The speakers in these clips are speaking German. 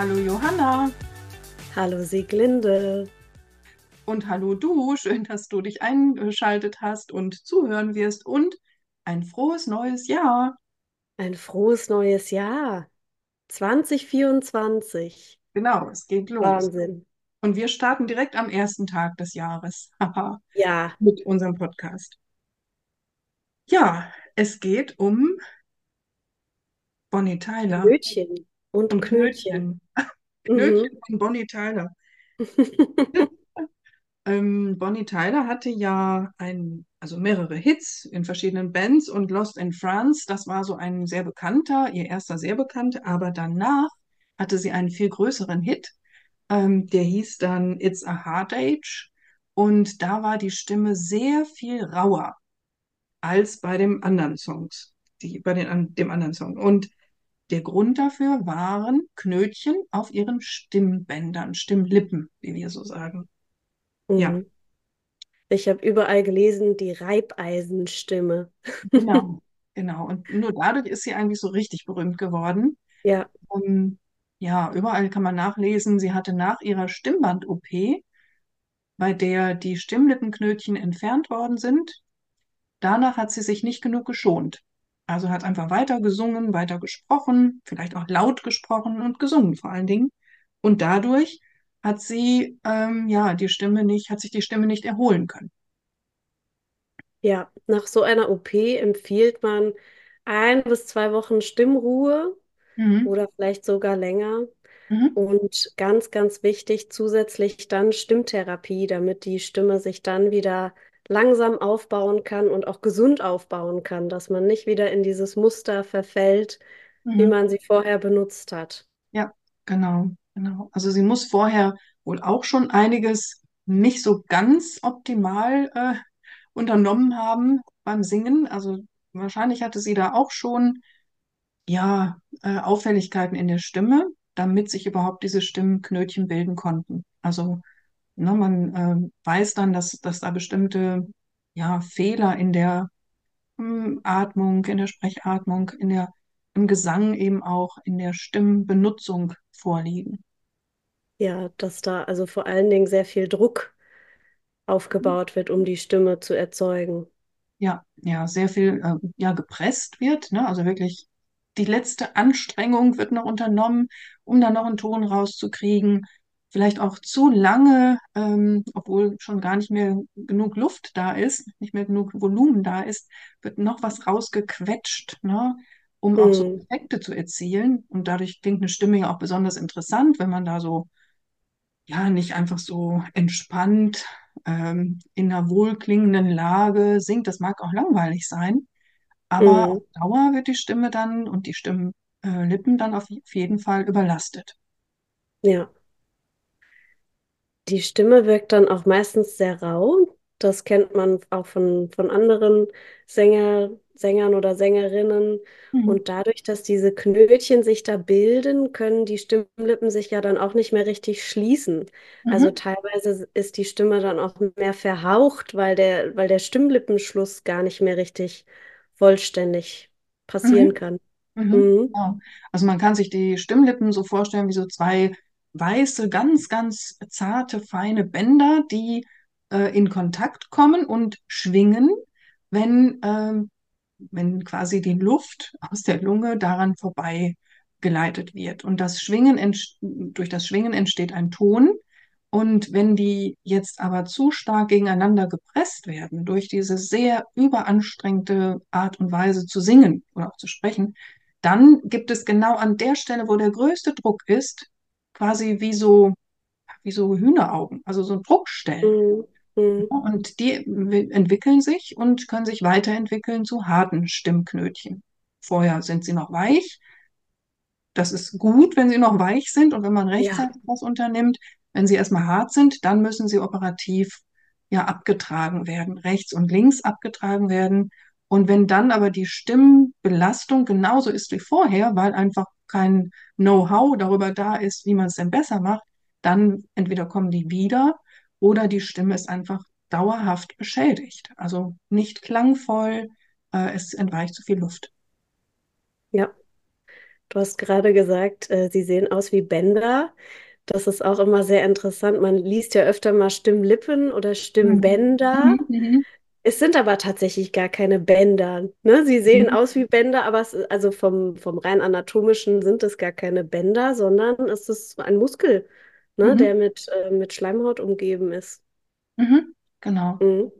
Hallo Johanna. Hallo Sieglinde. Und hallo du. Schön, dass du dich eingeschaltet hast und zuhören wirst. Und ein frohes neues Jahr. Ein frohes neues Jahr. 2024. Genau, es geht los. Wahnsinn. Und wir starten direkt am ersten Tag des Jahres. Ja, Mit unserem Podcast. Ja, es geht um Bonnie Tyler Knötchen und und Knötchen. Knötchen. Mhm. Von Bonnie Tyler. Ähm, Bonnie Tyler hatte ja ein, also mehrere Hits in verschiedenen Bands und Lost in France, das war so ein sehr bekannter, ihr erster sehr bekannter, aber danach hatte sie einen viel größeren Hit, ähm, der hieß dann It's a Hard Age und da war die Stimme sehr viel rauer als bei dem anderen Songs, die, bei den, an, dem anderen Song. Und der Grund dafür waren Knötchen auf ihren Stimmbändern, Stimmlippen, wie wir so sagen. Ja. Mhm. Ich habe überall gelesen, die Reibeisenstimme. Genau, genau. Und nur dadurch ist sie eigentlich so richtig berühmt geworden. Ja, Ähm, ja, überall kann man nachlesen, sie hatte nach ihrer Stimmband-OP, bei der die Stimmlippenknötchen entfernt worden sind, danach hat sie sich nicht genug geschont. Also hat einfach weiter gesungen, weiter gesprochen, vielleicht auch laut gesprochen und gesungen vor allen Dingen. Und dadurch hat sie ähm, ja die Stimme nicht, hat sich die Stimme nicht erholen können. ja. Nach so einer OP empfiehlt man ein bis zwei Wochen Stimmruhe Mhm. oder vielleicht sogar länger. Mhm. Und ganz, ganz wichtig, zusätzlich dann Stimmtherapie, damit die Stimme sich dann wieder langsam aufbauen kann und auch gesund aufbauen kann, dass man nicht wieder in dieses Muster verfällt, wie Mhm. man sie vorher benutzt hat. Ja, genau, genau. Also sie muss vorher wohl auch schon einiges nicht so ganz optimal äh, unternommen haben beim Singen. Also wahrscheinlich hatte sie da auch schon ja äh, Auffälligkeiten in der Stimme, damit sich überhaupt diese Stimmknötchen bilden konnten. Also ne, man äh, weiß dann, dass, dass da bestimmte ja Fehler in der hm, Atmung, in der Sprechatmung, in der im Gesang eben auch in der Stimmbenutzung vorliegen. Ja, dass da also vor allen Dingen sehr viel Druck aufgebaut wird, um die Stimme zu erzeugen. Ja, ja, sehr viel äh, ja, gepresst wird, ne? Also wirklich die letzte Anstrengung wird noch unternommen, um da noch einen Ton rauszukriegen. Vielleicht auch zu lange, ähm, obwohl schon gar nicht mehr genug Luft da ist, nicht mehr genug Volumen da ist, wird noch was rausgequetscht, ne? Um auch so Hm, Effekte zu erzielen. Und dadurch klingt eine Stimme ja auch besonders interessant, wenn man da so ja, nicht einfach so entspannt ähm, in einer wohlklingenden Lage singt. Das mag auch langweilig sein, aber auf hm, Dauer wird die Stimme dann und die Stimmlippen äh, dann auf auf jeden Fall überlastet. ja. Die Stimme wirkt dann auch meistens sehr rau. Das kennt man auch von, von anderen Sänger, Sängern oder Sängerinnen. Mhm. Und dadurch, dass diese Knötchen sich da bilden, können die Stimmlippen sich ja dann auch nicht mehr richtig schließen. Also Mhm. teilweise ist die Stimme dann auch mehr verhaucht, weil der, weil der Stimmlippenschluss gar nicht mehr richtig vollständig passieren Mhm. kann. Mhm. Mhm. Genau. Also man kann sich die Stimmlippen so vorstellen wie so zwei weiße, ganz, ganz zarte, feine Bänder, die äh, in Kontakt kommen und schwingen, wenn, ähm, wenn quasi die Luft aus der Lunge daran vorbei geleitet wird. Und das Schwingen durch das Schwingen entsteht ein Ton. Und wenn die jetzt aber zu stark gegeneinander gepresst werden, durch diese sehr überanstrengte Art und Weise zu singen oder auch zu sprechen, dann gibt es genau an der Stelle, wo der größte Druck ist, quasi wie so, wie so Hühneraugen, also so Druckstellen. Mhm. Mhm. Und die entwickeln sich und können sich weiterentwickeln zu harten Stimmknötchen. Vorher sind sie noch weich. Das ist gut, wenn sie noch weich sind und wenn man Ja, rechtzeitig was unternimmt. Wenn sie erstmal hart sind, dann müssen sie operativ ja abgetragen werden, rechts und links abgetragen werden. Und wenn dann aber die Stimmbelastung genauso ist wie vorher, weil einfach kein Know-how darüber da ist, wie man es denn besser macht, dann entweder kommen die wieder oder die Stimme ist einfach dauerhaft beschädigt. Also nicht klangvoll, äh, es entweicht zu viel Luft. ja. Du hast gerade gesagt, äh, sie sehen aus wie Bänder. Das ist auch immer sehr interessant. Man liest ja öfter mal Stimmlippen oder Mhm. Stimmbänder. Mhm. Es sind aber tatsächlich gar keine Bänder. Ne? Sie sehen Mhm. aus wie Bänder, aber es, also vom, vom rein anatomischen sind es gar keine Bänder, sondern es ist ein Muskel, ne? Mhm. Der mit, äh, mit Schleimhaut umgeben ist. Mhm. Genau. Mhm.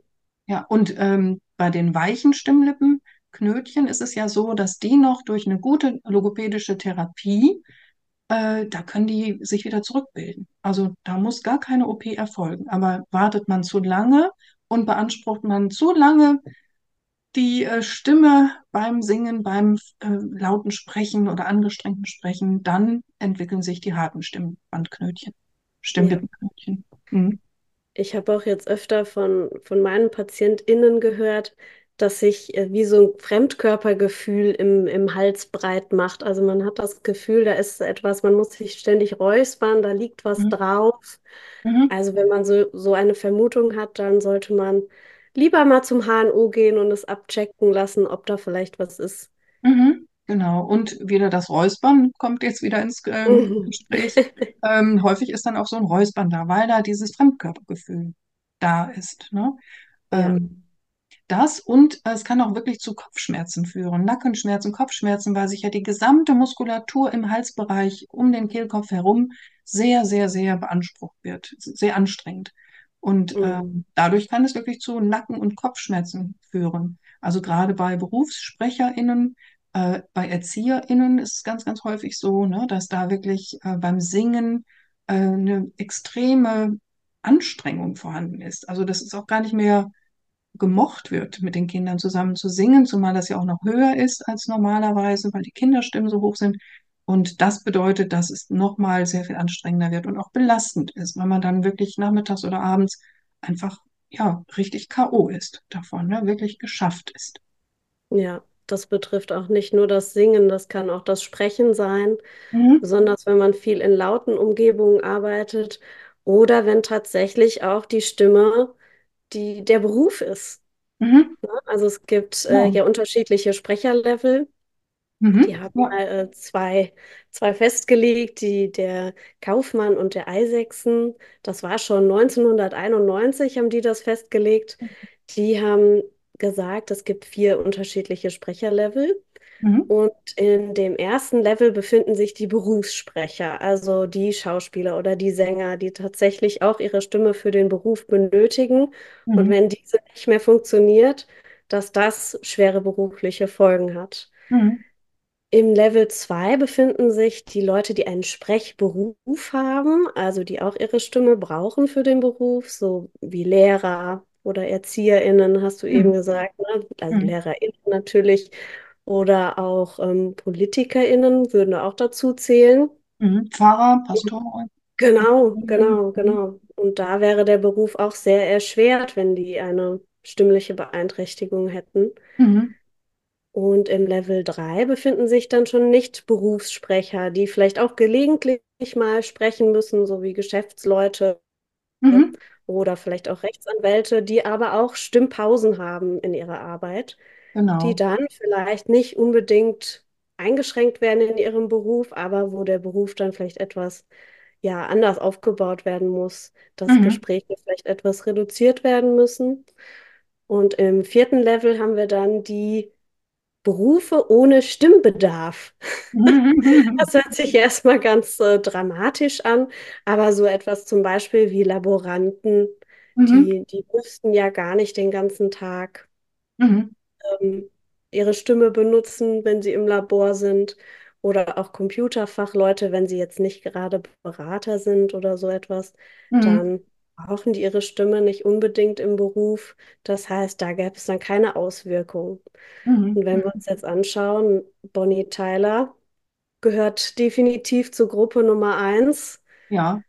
Ja, und ähm, bei den weichen Stimmlippenknötchen ist es ja so, dass die noch durch eine gute logopädische Therapie, äh, da können die sich wieder zurückbilden. Also da muss gar keine OP erfolgen. Aber wartet man zu lange und beansprucht man zu lange die äh, Stimme beim Singen, beim äh, lauten Sprechen oder angestrengten Sprechen, dann entwickeln sich die harten Stimmbandknötchen, Ja. Stimmlippenknötchen. Mhm. Ich habe auch jetzt öfter von, von meinen PatientInnen gehört, dass sich äh, wie so ein Fremdkörpergefühl im, im Hals breit macht. Also man hat das Gefühl, da ist etwas, man muss sich ständig räuspern, da liegt was Mhm. drauf. Mhm. Also wenn man so, so eine Vermutung hat, dann sollte man lieber mal zum HNO gehen und es abchecken lassen, ob da vielleicht was ist. Mhm, genau. Und wieder das Räuspern kommt jetzt wieder ins ähm. Gespräch. Ähm, häufig ist dann auch so ein Räuspern da, weil da dieses Fremdkörpergefühl da ist. Ne? Ja, Ähm, das und äh, es kann auch wirklich zu Kopfschmerzen führen, Nackenschmerzen, Kopfschmerzen, weil sich ja die gesamte Muskulatur im Halsbereich um den Kehlkopf herum sehr, sehr, sehr beansprucht wird, sehr anstrengend. Und mhm. ähm, dadurch kann es wirklich zu Nacken- und Kopfschmerzen führen. Also gerade bei BerufssprecherInnen, äh, bei ErzieherInnen ist es ganz, ganz häufig so, ne, dass da wirklich äh, beim Singen äh, eine extreme Anstrengung vorhanden ist. Also das ist auch gar nicht mehr gemocht wird, mit den Kindern zusammen zu singen, zumal das ja auch noch höher ist als normalerweise, weil die Kinderstimmen so hoch sind. Und das bedeutet, dass es nochmal sehr viel anstrengender wird und auch belastend ist, wenn man dann wirklich nachmittags oder abends einfach, ja, richtig K.O. ist davon, ne, wirklich geschafft ist. Ja, das betrifft auch nicht nur das Singen, das kann auch das Sprechen sein. Mhm. besonders wenn man viel in lauten Umgebungen arbeitet oder wenn tatsächlich auch die Stimme die, der Beruf ist. Mhm. ne? Also es gibt äh, Ja. ja unterschiedliche Sprecherlevel. Mhm. Die haben Ja. mal äh, zwei, zwei festgelegt, die, der Kaufmann und der Isaksen. Das war schon 1991, haben die das festgelegt. Die haben gesagt, es gibt vier unterschiedliche Sprecherlevel. Mhm. Und in dem ersten Level befinden sich die Berufssprecher, also die Schauspieler oder die Sänger, die tatsächlich auch ihre Stimme für den Beruf benötigen. Und Mhm. wenn diese nicht mehr funktioniert, dass das schwere berufliche Folgen hat. Mhm. Im Level 2 befinden sich die Leute, die einen Sprechberuf haben, also die auch ihre Stimme brauchen für den Beruf, so wie Lehrer oder ErzieherInnen, hast du eben Mhm. gesagt, ne? Also Mhm. LehrerInnen natürlich. Oder auch ähm, PolitikerInnen würden auch dazu zählen. Mhm. Pfarrer, Pastor. Genau, Mhm. genau, genau. Und da wäre der Beruf auch sehr erschwert, wenn die eine stimmliche Beeinträchtigung hätten. Mhm. Und im Level 3 befinden sich dann schon Nicht-Berufssprecher, die vielleicht auch gelegentlich mal sprechen müssen, so wie Geschäftsleute Mhm. oder vielleicht auch Rechtsanwälte, die aber auch Stimmpausen haben in ihrer Arbeit, die Genau. dann vielleicht nicht unbedingt eingeschränkt werden in ihrem Beruf, aber wo der Beruf dann vielleicht etwas ja anders aufgebaut werden muss, dass Mhm. Gespräche vielleicht etwas reduziert werden müssen. Und im vierten Level haben wir dann die Berufe ohne Stimmbedarf. Das hört sich erstmal ganz äh, dramatisch an, aber so etwas zum Beispiel wie Laboranten, Mhm. die, die müssten ja gar nicht den ganzen Tag Mhm. Ähm, ihre Stimme benutzen, wenn sie im Labor sind. Oder auch Computerfachleute, wenn sie jetzt nicht gerade Berater sind oder so etwas, Mhm. dann brauchen die ihre Stimme nicht unbedingt im Beruf. Das heißt, da gäbe es dann keine Auswirkungen. Mhm. Und wenn wir uns jetzt anschauen, Bonnie Tyler gehört definitiv zur Gruppe Nummer eins, Ja,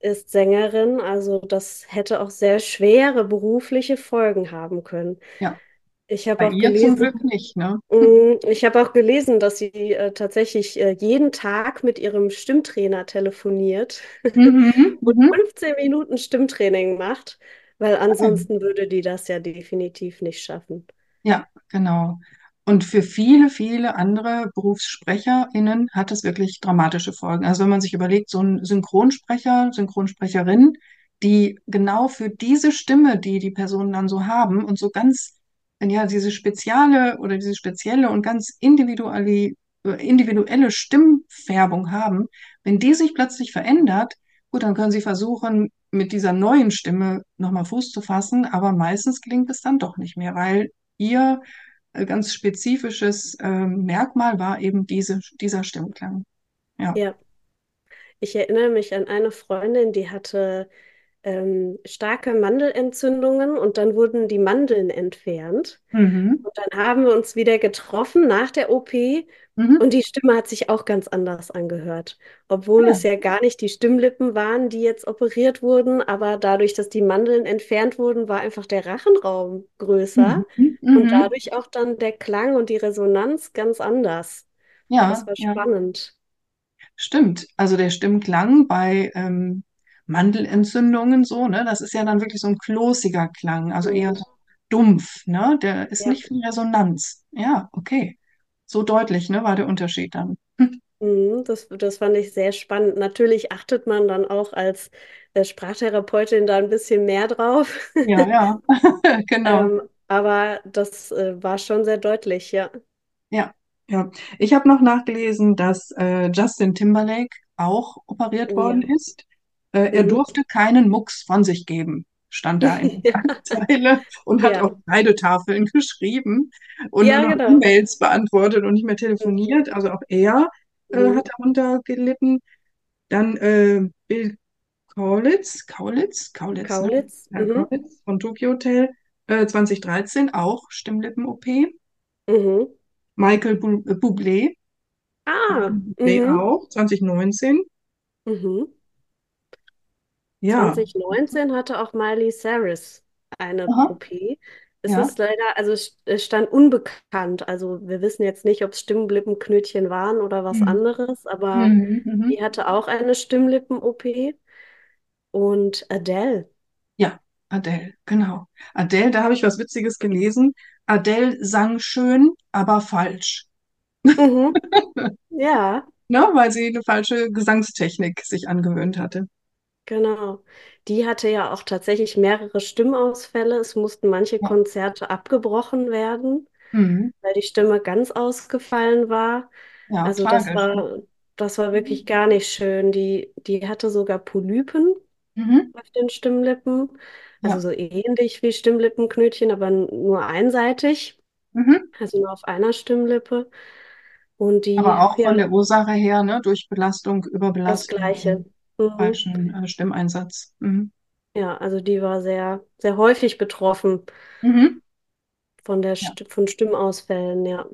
ist Sängerin, also das hätte auch sehr schwere berufliche Folgen haben können. ja. Ich habe auch ihr zum gelesen, Glück nicht, ne? mm, ich habe auch gelesen, dass sie äh, tatsächlich äh, jeden Tag mit ihrem Stimmtrainer telefoniert Mhm. und Mhm. 15 Minuten Stimmtraining macht, weil Mhm. ansonsten würde die das ja definitiv nicht schaffen. Ja, genau. Und für viele, viele andere BerufssprecherInnen hat es wirklich dramatische Folgen. Also wenn man sich überlegt, so ein Synchronsprecher, Synchronsprecherin, die genau für diese Stimme, die die Personen dann so haben und so ganz, ja, diese spezielle oder diese spezielle und ganz individuelle, individuelle Stimmfärbung haben, wenn die sich plötzlich verändert, gut, dann können sie versuchen, mit dieser neuen Stimme nochmal Fuß zu fassen, aber meistens gelingt es dann doch nicht mehr, weil ihr äh, ganz spezifisches ähm, Merkmal war eben diese, dieser Stimmklang. Ja. Ja, ich erinnere mich an eine Freundin, die hatte ähm, starke Mandelentzündungen und dann wurden die Mandeln entfernt. Mhm. Und dann haben wir uns wieder getroffen nach der OP Mhm. und die Stimme hat sich auch ganz anders angehört. Obwohl Ja. es ja gar nicht die Stimmlippen waren, die jetzt operiert wurden, aber dadurch, dass die Mandeln entfernt wurden, war einfach der Rachenraum größer Mhm. und Mhm. dadurch auch dann der Klang und die Resonanz ganz anders. Das Ja, war ja, spannend. stimmt. Also der Stimmklang bei ähm, Mandelentzündungen so, ne, das ist ja dann wirklich so ein klosiger Klang, also eher so dumpf, ne? Der ist Ja. nicht viel Resonanz. Ja, okay. So deutlich, ne, war der Unterschied dann. Hm. Mhm, das, das fand ich sehr spannend. Natürlich achtet man dann auch als äh, Sprachtherapeutin da ein bisschen mehr drauf. Ja, ja, genau. Ähm, aber das äh, war schon sehr deutlich, ja. Ja, ja. Ich habe noch nachgelesen, dass äh, Justin Timberlake auch operiert ja. worden ist. Äh, er Mhm. durfte keinen Mucks von sich geben, stand da in der Zeile und hat ja, auf Kreidetafeln geschrieben und nur ja, noch genau. E-Mails beantwortet und nicht mehr Mhm. telefoniert. Also auch er äh, Mhm. hat darunter gelitten. Dann äh, Bill Kaulitz, Kaulitz, Kaulitz, ne? Kaulitz. Ja, Mhm. Kaulitz von Tokyo Hotel, äh, 2013 auch Stimmlippen-OP. Mhm. Michael Bu- äh, Bublé, Ah, Bublé mhm. auch, 2019. Mhm. Ja, 2019 hatte auch Miley Cyrus eine aha, OP. Es ja. ist leider, also es stand unbekannt. Also wir wissen jetzt nicht, ob es Stimmlippenknötchen waren oder was Mhm. anderes, aber Mhm. Mhm. die hatte auch eine Stimmlippen-OP. Und Adele. Ja, Adele, genau. Adele, da habe ich was Witziges gelesen. Adele sang schön, aber falsch. Mhm. Ja, Ne? Weil sie eine falsche Gesangstechnik sich angewöhnt hatte. Genau. Die hatte ja auch tatsächlich mehrere Stimmausfälle. Es mussten manche Ja, Konzerte abgebrochen werden, mhm. weil die Stimme ganz ausgefallen war. Ja, Also das war, das war wirklich Mhm. gar nicht schön. Die, die hatte sogar Polypen Mhm. auf den Stimmlippen. Also Ja, so ähnlich wie Stimmlippenknötchen, aber nur einseitig. mhm. Also nur auf einer Stimmlippe. Und Aber die, auch ja, von der Ursache her, ne? Durch Belastung, das Überbelastung Gleiche. Mhm. falschen äh, Stimmeinsatz. Mhm. Ja, also die war sehr, sehr häufig betroffen Mhm. von der Ja. St von Stimmausfällen, ja.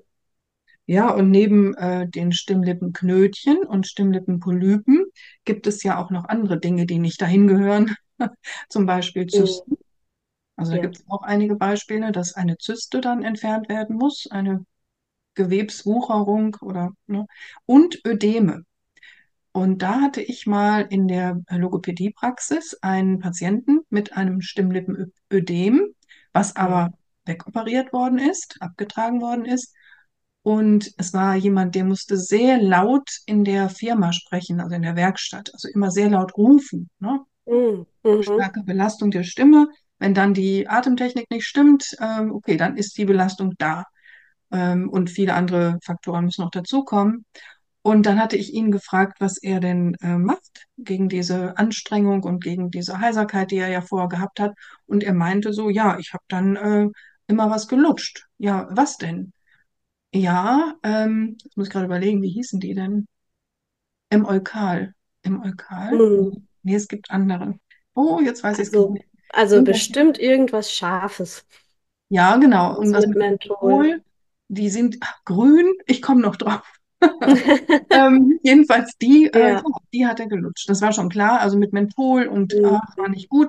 Ja, und neben äh, den Stimmlippenknötchen und Stimmlippenpolypen gibt es ja auch noch andere Dinge, die nicht dahin gehören. Zum Beispiel. Zysten. Also da Ja. gibt es auch einige Beispiele, dass eine Zyste dann entfernt werden muss, eine Gewebswucherung oder ne? Und Ödeme. Und da hatte ich mal in der Logopädiepraxis einen Patienten mit einem Stimmlippenödem, was aber wegoperiert worden ist, abgetragen worden ist. Und es war jemand, der musste sehr laut in der Firma sprechen, also in der Werkstatt, also immer sehr laut rufen, ne? Mhm. Starke Belastung der Stimme. Wenn dann die Atemtechnik nicht stimmt, ähm, okay, dann ist die Belastung da. Ähm, und viele andere Faktoren müssen noch dazukommen. Und dann hatte ich ihn gefragt, was er denn äh, macht gegen diese Anstrengung und gegen diese Heiserkeit, die er ja vorher gehabt hat. Und er meinte so, ja, ich habe dann äh, immer was gelutscht. Ja, was denn? Ja, ähm, jetzt muss ich gerade überlegen, wie hießen die denn? Im Eukal. Im Eukal? Mhm. Nee, es gibt andere. Oh, jetzt weiß ich es Also, nicht. also Irgendwelche bestimmt irgendwas Scharfes. Ja, genau. Und Was was mit. Menthol, die sind ach, grün. Ich komme noch drauf. Ähm, jedenfalls die, äh, ja, Ja. die hat er gelutscht. Das war schon klar. Also mit Menthol und war Mhm. nicht gut.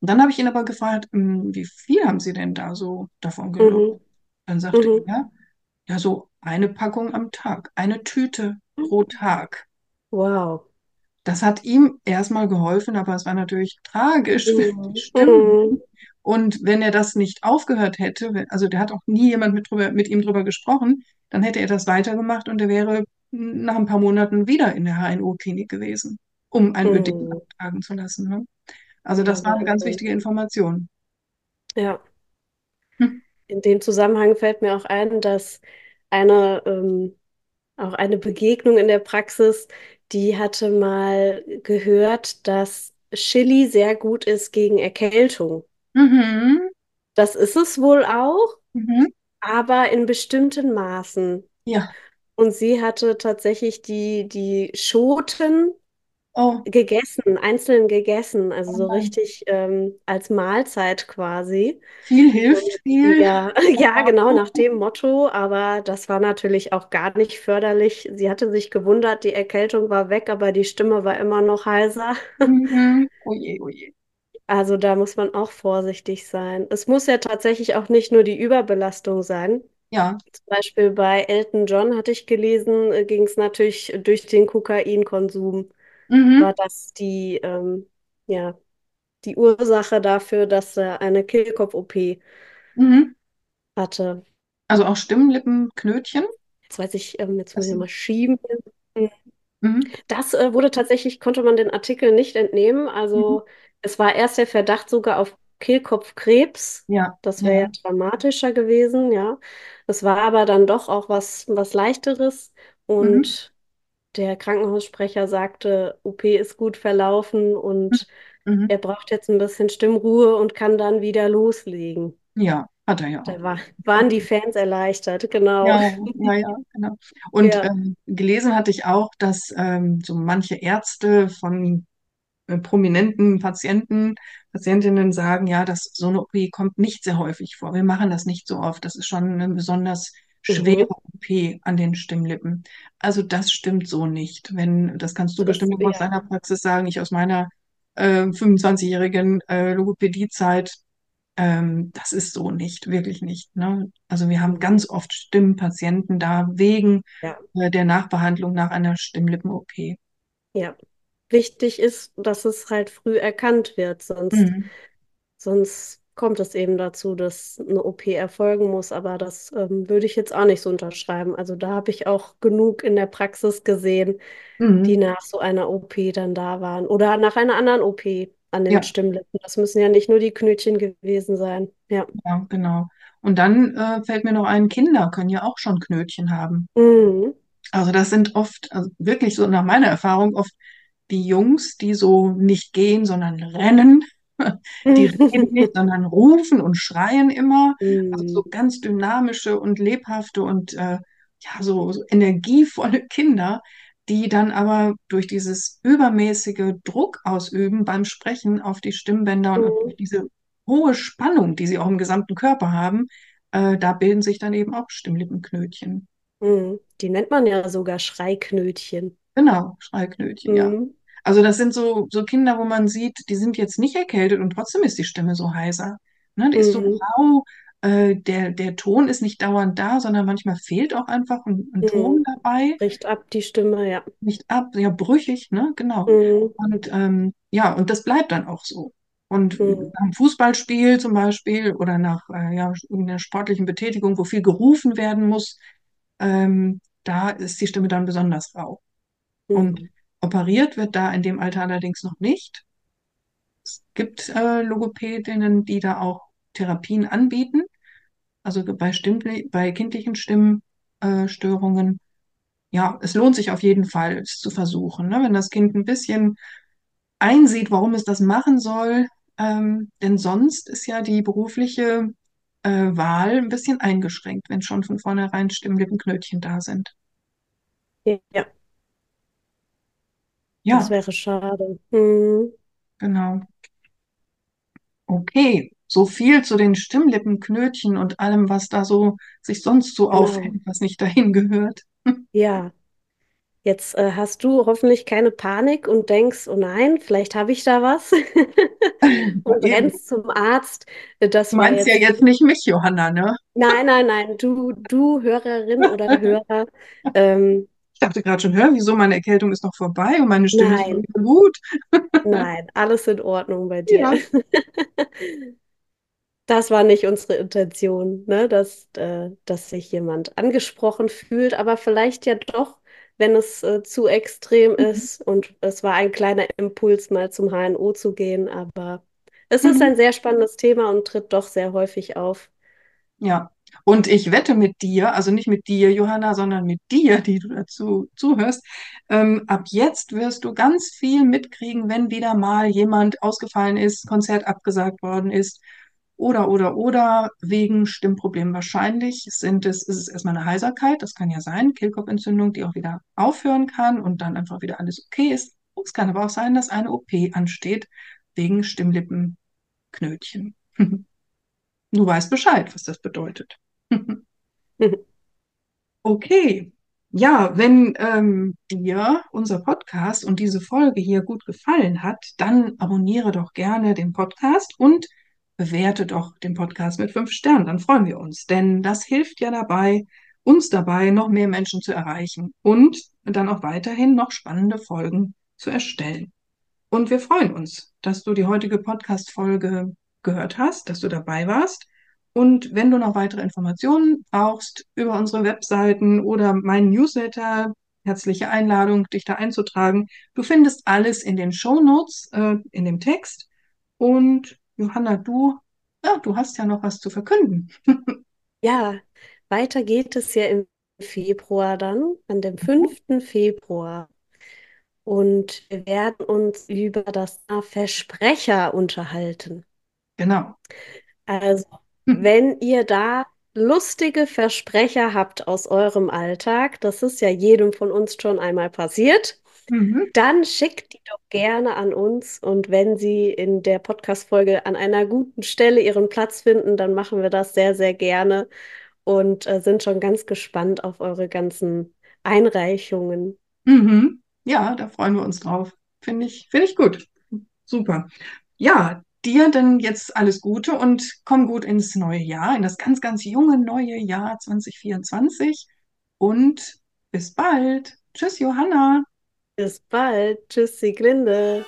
Und dann habe ich ihn aber gefragt, "Hm, wie viel haben Sie denn da so davon gelutscht? Mhm. Dann sagte Mhm. er, ja, so eine Packung am Tag, eine Tüte pro Tag. Wow. Das hat ihm erstmal geholfen, aber es war natürlich tragisch für die Mhm. Mhm. Und wenn er das nicht aufgehört hätte, also der hat auch nie jemand mit, drüber, mit ihm drüber gesprochen, dann hätte er das weitergemacht und er wäre nach ein paar Monaten wieder in der HNO-Klinik gewesen, um ein Ödem Mhm. abtragen zu lassen. Ne? Also das war eine ganz wichtige Information. Ja. Hm. In dem Zusammenhang fällt mir auch ein, dass eine, ähm, auch eine Begegnung in der Praxis, die hatte mal gehört, dass Chili sehr gut ist gegen Erkältung. Mhm. Das ist es wohl auch, Mhm. Aber in bestimmten Maßen. Ja. Und sie hatte tatsächlich die, die Schoten Oh, gegessen, einzeln gegessen, also oh so richtig ähm, als Mahlzeit quasi. Viel hilft viel. ja, ja, genau nach dem Motto, aber das war natürlich auch gar nicht förderlich. Sie hatte sich gewundert, die Erkältung war weg, aber die Stimme war immer noch heiser. Mhm. Oh je, oh je. Also da muss man auch vorsichtig sein. Es muss ja tatsächlich auch nicht nur die Überbelastung sein. Ja. Zum Beispiel bei Elton John hatte ich gelesen, ging es natürlich durch den Kokainkonsum, Mhm. war das die, ähm, ja, die Ursache dafür, dass er eine Kehlkopf-OP Mhm. hatte. Also auch Stimmenlippenknötchen. Jetzt weiß ich, ähm, jetzt muss ich mal schieben. mhm. Das äh, wurde tatsächlich, konnte man den Artikel nicht entnehmen. Mhm. Also es war erst der Verdacht sogar auf Kehlkopfkrebs. Ja, Das wäre ja ja. dramatischer gewesen, ja. Es war aber dann doch auch was, was Leichteres. Mhm. Und der Krankenhaussprecher sagte, OP ist gut verlaufen und Mhm. er braucht jetzt ein bisschen Stimmruhe und kann dann wieder loslegen. Ja, hat er ja auch. Da war, waren die Fans erleichtert, genau. Ja, ja, ja, genau. Und Ja. ähm, gelesen hatte ich auch, dass ähm, so manche Ärzte von prominenten Patienten, Patientinnen sagen, ja, dass so eine OP kommt nicht sehr häufig vor. Wir machen das nicht so oft. Das ist schon eine besonders schwere Mhm. OP an den Stimmlippen. Also das stimmt so nicht. Wenn, das kannst du Das, bestimmt auch aus deiner Praxis sagen, ich aus meiner äh, 25-jährigen äh, Logopädiezeit. Ähm, das ist so nicht, wirklich nicht. Ne? Also wir haben Mhm. ganz oft Stimmpatienten da wegen Ja. äh, der Nachbehandlung nach einer Stimmlippen-OP. Ja, wichtig ist, dass es halt früh erkannt wird, sonst, Mhm. sonst kommt es eben dazu, dass eine OP erfolgen muss, aber das ähm, würde ich jetzt auch nicht so unterschreiben. Also da habe ich auch genug in der Praxis gesehen, die Mhm. nach so einer OP dann da waren oder nach einer anderen OP an den Ja, Stimmlippen. Das müssen ja nicht nur die Knötchen gewesen sein. Ja. ja, genau. Und dann äh, fällt mir noch ein, Kinder können ja auch schon Knötchen haben. Mhm. Also das sind oft, also wirklich so nach meiner Erfahrung, oft die Jungs, die so nicht gehen, sondern rennen. Die reden nicht, sondern rufen und schreien immer. Also so Mhm. ganz dynamische und lebhafte und äh, ja, so, so energievolle Kinder, die dann aber durch dieses übermäßige Druck ausüben beim Sprechen auf die Stimmbänder und Mhm. durch diese hohe Spannung, die sie auch im gesamten Körper haben, äh, da bilden sich dann eben auch Stimmlippenknötchen. Mhm. Die nennt man ja sogar Schreiknötchen. Genau, Schreiknötchen, ja. Mhm. Also das sind so, so Kinder, wo man sieht, die sind jetzt nicht erkältet und trotzdem ist die Stimme so heiser. Ne, die ist so Mhm. rau, äh, der, der Ton ist nicht dauernd da, sondern manchmal fehlt auch einfach ein, ein Ton Mhm. dabei, Bricht ab die Stimme, ja. nicht ab, ja, brüchig, ne, genau. Mhm. Und ähm, ja, und das bleibt dann auch so. Und Mhm. nach einem Fußballspiel zum Beispiel oder nach äh, ja, irgendeiner sportlichen Betätigung, wo viel gerufen werden muss, ähm, da ist die Stimme dann besonders rau. Und Mhm. Operiert wird da in dem Alter allerdings noch nicht. Es gibt äh, Logopädinnen, die da auch Therapien anbieten, also bei, Stimm bei kindlichen Stimmstörungen. Ja, es lohnt sich auf jeden Fall, es zu versuchen. Ne? Wenn das Kind ein bisschen einsieht, warum es das machen soll, ähm, denn sonst ist ja die berufliche äh, Wahl ein bisschen eingeschränkt, wenn schon von vornherein Stimmlippenknötchen da sind. Ja, das Ja, wäre schade. Mhm. genau. Okay, so viel zu den Stimmlippenknötchen und allem, was da so sich sonst so Genau. aufhält, was nicht dahin gehört. Ja, jetzt äh, hast du hoffentlich keine Panik und denkst, oh nein, vielleicht habe ich da was und Du rennst zum Arzt. Das war meinst ja jetzt. jetzt nicht mich, Johanna, ne? Nein, nein, nein, du, du Hörerin oder Hörer. Ähm, dachte gerade schon, hör, wieso meine Erkältung ist noch vorbei und meine Stimme ist nein, wieder gut. nein, alles in Ordnung bei dir. Ja, das war nicht unsere Intention, ne? dass, äh, dass sich jemand angesprochen fühlt, aber vielleicht ja doch, wenn es äh, zu extrem Mhm. ist. Und es war ein kleiner Impuls, mal zum HNO zu gehen, aber es ist Mhm. ein sehr spannendes Thema und tritt doch sehr häufig auf. Ja. Und ich wette mit dir, also nicht mit dir, Johanna, sondern mit dir, die du dazu zuhörst, ähm, ab jetzt wirst du ganz viel mitkriegen, wenn wieder mal jemand ausgefallen ist, Konzert abgesagt worden ist oder, oder, oder wegen Stimmproblemen. Wahrscheinlich sind es, ist es erstmal eine Heiserkeit, das kann ja sein, Kehlkopfentzündung, die auch wieder aufhören kann und dann einfach wieder alles okay ist. Es kann aber auch sein, dass eine OP ansteht wegen Stimmlippenknötchen. Du weißt Bescheid, was das bedeutet. Okay. Ja, wenn ähm, dir unser Podcast und diese Folge hier gut gefallen hat, dann abonniere doch gerne den Podcast und bewerte doch den Podcast mit fünf Sternen. Dann freuen wir uns, denn das hilft ja dabei, uns dabei, noch mehr Menschen zu erreichen und dann auch weiterhin noch spannende Folgen zu erstellen. Und wir freuen uns, dass du die heutige Podcast-Folge gehört hast, dass du dabei warst. Und wenn du noch weitere Informationen brauchst über unsere Webseiten oder meinen Newsletter, herzliche Einladung, dich da einzutragen. Du findest alles in den Shownotes, äh, in dem Text. Und Johanna, du, ja, du hast ja noch was zu verkünden. Ja, weiter geht es ja im Februar dann, an dem 5. Februar. Und wir werden uns über das Versprecher unterhalten. Genau. Also, wenn ihr da lustige Versprecher habt aus eurem Alltag, das ist ja jedem von uns schon einmal passiert, Mhm. dann schickt die doch gerne an uns. Und wenn sie in der Podcast-Folge an einer guten Stelle ihren Platz finden, dann machen wir das sehr, sehr gerne und äh, sind schon ganz gespannt auf eure ganzen Einreichungen. Mhm. Ja, da freuen wir uns drauf. Finde ich, finde ich gut. Super. Ja, dir dann jetzt alles Gute und komm gut ins neue Jahr, in das ganz, ganz junge neue Jahr 2024 und bis bald. Tschüss, Johanna. Bis bald. Tschüss, Sieglinde.